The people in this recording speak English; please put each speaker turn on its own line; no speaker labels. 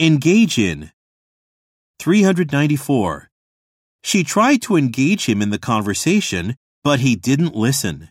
Engage in. 394. She tried to engage him in the conversation, but he didn't listen.